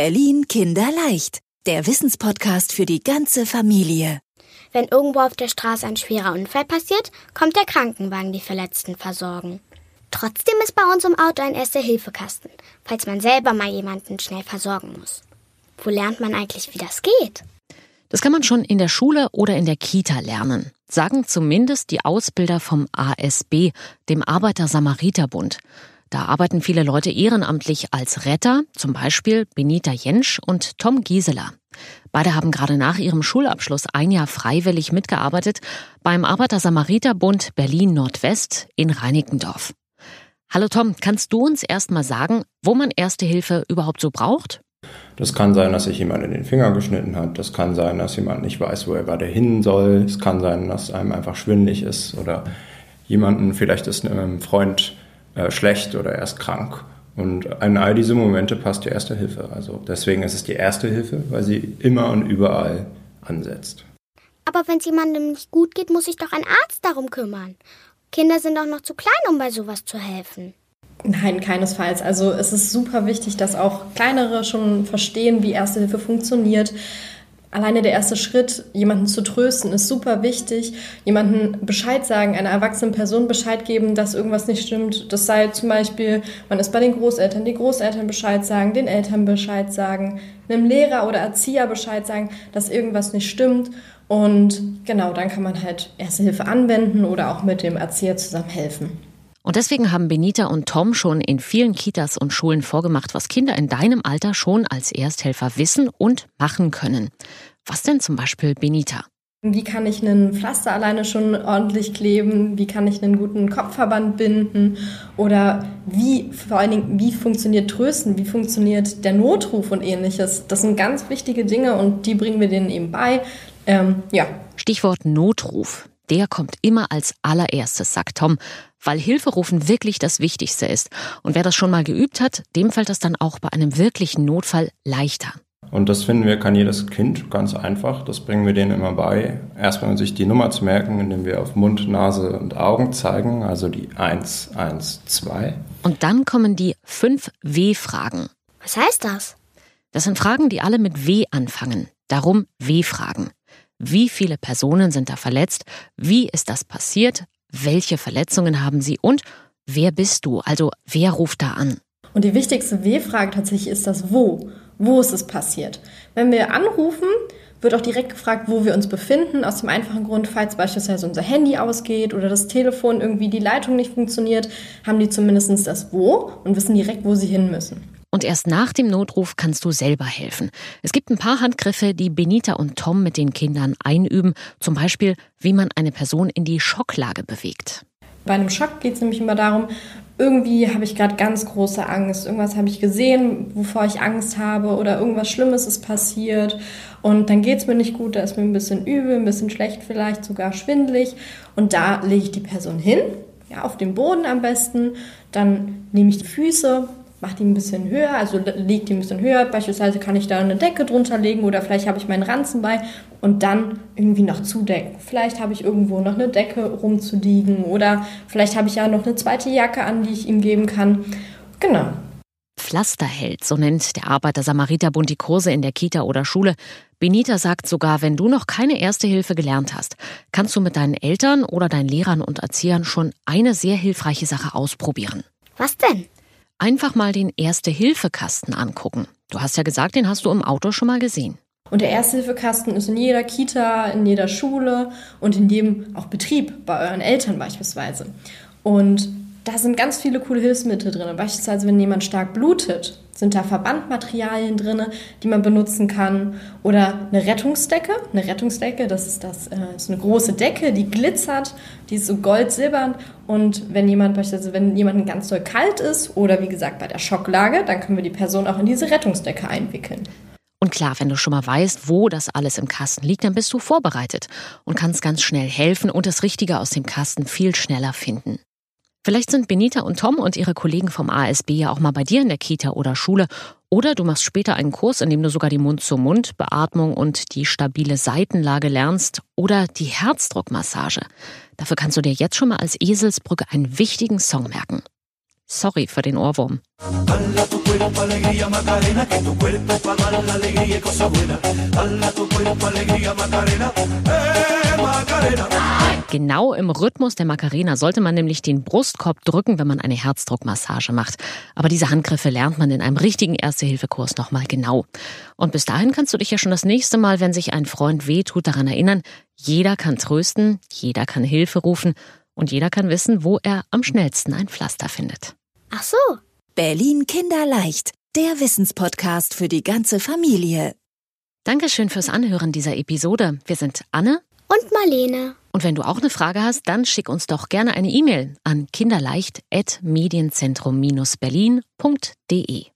Berlin Kinderleicht, der Wissenspodcast für die ganze Familie. Wenn irgendwo auf der Straße ein schwerer Unfall passiert, kommt der Krankenwagen die Verletzten versorgen. Trotzdem ist bei uns im Auto ein Erste-Hilfe-Kasten, falls man selber mal jemanden schnell versorgen muss. Wo lernt man eigentlich, wie das geht? Das kann man schon in der Schule oder in der Kita lernen, sagen zumindest die Ausbilder vom ASB, dem Arbeiter-Samariter-Bund. Da arbeiten viele Leute ehrenamtlich als Retter, zum Beispiel Benita Jentsch und Tom Gieseler. Beide haben gerade nach ihrem Schulabschluss ein Jahr freiwillig mitgearbeitet beim Arbeiter-Samariter-Bund Berlin-Nordwest in Reinickendorf. Hallo Tom, kannst du uns erst mal sagen, wo man Erste Hilfe überhaupt so braucht? Das kann sein, dass sich jemand in den Finger geschnitten hat. Das kann sein, dass jemand nicht weiß, wo er gerade hin soll. Es kann sein, dass einem einfach schwindlig ist oder jemanden, vielleicht ist einem Freund äh, schlecht oder er ist krank. Und in all diese Momente passt die Erste Hilfe. Also deswegen ist es die Erste Hilfe, weil sie immer und überall ansetzt. Aber wenn es jemandem nicht gut geht, muss sich doch ein Arzt darum kümmern. Kinder sind doch noch zu klein, um bei sowas zu helfen. Nein, keinesfalls. Also es ist super wichtig, dass auch kleinere schon verstehen, wie Erste Hilfe funktioniert. Alleine der erste Schritt, jemanden zu trösten, ist super wichtig. Jemanden Bescheid sagen, einer erwachsenen Person Bescheid geben, dass irgendwas nicht stimmt. Das sei zum Beispiel, man ist bei den Großeltern, die Großeltern Bescheid sagen, den Eltern Bescheid sagen, einem Lehrer oder Erzieher Bescheid sagen, dass irgendwas nicht stimmt. Und genau, dann kann man halt Erste Hilfe anwenden oder auch mit dem Erzieher zusammen helfen. Und deswegen haben Benita und Tom schon in vielen Kitas und Schulen vorgemacht, was Kinder in deinem Alter schon als Ersthelfer wissen und machen können. Was denn zum Beispiel Benita? Wie kann ich einen Pflaster alleine schon ordentlich kleben? Wie kann ich einen guten Kopfverband binden? Oder wie, vor allen Dingen, wie funktioniert Trösten? Wie funktioniert der Notruf und ähnliches? Das sind ganz wichtige Dinge und die bringen wir denen eben bei. Ähm, ja. Stichwort Notruf. Der kommt immer als allererstes, sagt Tom, weil Hilferufen wirklich das Wichtigste ist. Und wer das schon mal geübt hat, dem fällt das dann auch bei einem wirklichen Notfall leichter. Und das finden wir, kann jedes Kind ganz einfach. Das bringen wir denen immer bei. Erstmal sich die Nummer zu merken, indem wir auf Mund, Nase und Augen zeigen, also die 1, 1, 2. Und dann kommen die 5 W-Fragen. Was heißt das? Das sind Fragen, die alle mit W anfangen. Darum W-Fragen. Wie viele Personen sind da verletzt? Wie ist das passiert? Welche Verletzungen haben sie? Und wer bist du? Also wer ruft da an? Und die wichtigste W-Frage tatsächlich ist das Wo. Wo ist es passiert? Wenn wir anrufen, wird auch direkt gefragt, wo wir uns befinden, aus dem einfachen Grund, falls beispielsweise unser Handy ausgeht oder das Telefon irgendwie die Leitung nicht funktioniert, haben die zumindest das Wo und wissen direkt, wo sie hin müssen. Und erst nach dem Notruf kannst du selber helfen. Es gibt ein paar Handgriffe, die Benita und Tom mit den Kindern einüben. Zum Beispiel, wie man eine Person in die Schocklage bewegt. Bei einem Schock geht es nämlich immer darum, irgendwie habe ich gerade ganz große Angst. Irgendwas habe ich gesehen, wovor ich Angst habe oder irgendwas Schlimmes ist passiert. Und dann geht es mir nicht gut, da ist mir ein bisschen übel, ein bisschen schlecht, vielleicht sogar schwindlig. Und da lege ich die Person hin, ja, auf dem Boden am besten. Dann nehme ich die Füße, mache die ein bisschen höher, also lege die ein bisschen höher. Beispielsweise kann ich da eine Decke drunter legen oder vielleicht habe ich meinen Ranzen bei und dann irgendwie noch zudecken. Vielleicht habe ich irgendwo noch eine Decke rumzuliegen oder vielleicht habe ich ja noch eine zweite Jacke an, die ich ihm geben kann. Genau. Pflasterheld, so nennt der Arbeiter-Samariter-Bund die Kurse in der Kita oder Schule. Benita sagt sogar, wenn du noch keine Erste Hilfe gelernt hast, kannst du mit deinen Eltern oder deinen Lehrern und Erziehern schon eine sehr hilfreiche Sache ausprobieren. Was denn? Einfach mal den Erste-Hilfe-Kasten angucken. Du hast ja gesagt, den hast du im Auto schon mal gesehen. Und der Erste-Hilfe-Kasten ist in jeder Kita, in jeder Schule und in jedem auch Betrieb, bei euren Eltern beispielsweise. Und da sind ganz viele coole Hilfsmittel drin. Beispielsweise, wenn jemand stark blutet, sind da Verbandmaterialien drin, die man benutzen kann. Oder eine Rettungsdecke. Eine Rettungsdecke, das ist, das, äh, ist eine große Decke, die glitzert, die ist so gold-silbern. Und wenn jemand beispielsweise, wenn jemand ganz doll kalt ist oder wie gesagt bei der Schocklage, dann können wir die Person auch in diese Rettungsdecke einwickeln. Und klar, wenn du schon mal weißt, wo das alles im Kasten liegt, dann bist du vorbereitet und kannst ganz schnell helfen und das Richtige aus dem Kasten viel schneller finden. Vielleicht sind Benita und Tom und ihre Kollegen vom ASB ja auch mal bei dir in der Kita oder Schule. Oder du machst später einen Kurs, in dem du sogar die Mund-zu-Mund-Beatmung und die stabile Seitenlage lernst oder die Herzdruckmassage. Dafür kannst du dir jetzt schon mal als Eselsbrücke einen wichtigen Song merken. Sorry für den Ohrwurm. Genau im Rhythmus der Macarena sollte man nämlich den Brustkorb drücken, wenn man eine Herzdruckmassage macht. Aber diese Handgriffe lernt man in einem richtigen Erste-Hilfe-Kurs nochmal genau. Und bis dahin kannst du dich ja schon das nächste Mal, wenn sich ein Freund wehtut, daran erinnern, jeder kann trösten, jeder kann Hilfe rufen und jeder kann wissen, wo er am schnellsten ein Pflaster findet. Ach so. Berlin Kinderleicht, der Wissenspodcast für die ganze Familie. Dankeschön fürs Anhören dieser Episode. Wir sind Anne Und Marlene. und wenn du auch eine Frage hast, dann schick uns doch gerne eine E-Mail an kinderleicht.medienzentrum-berlin.de.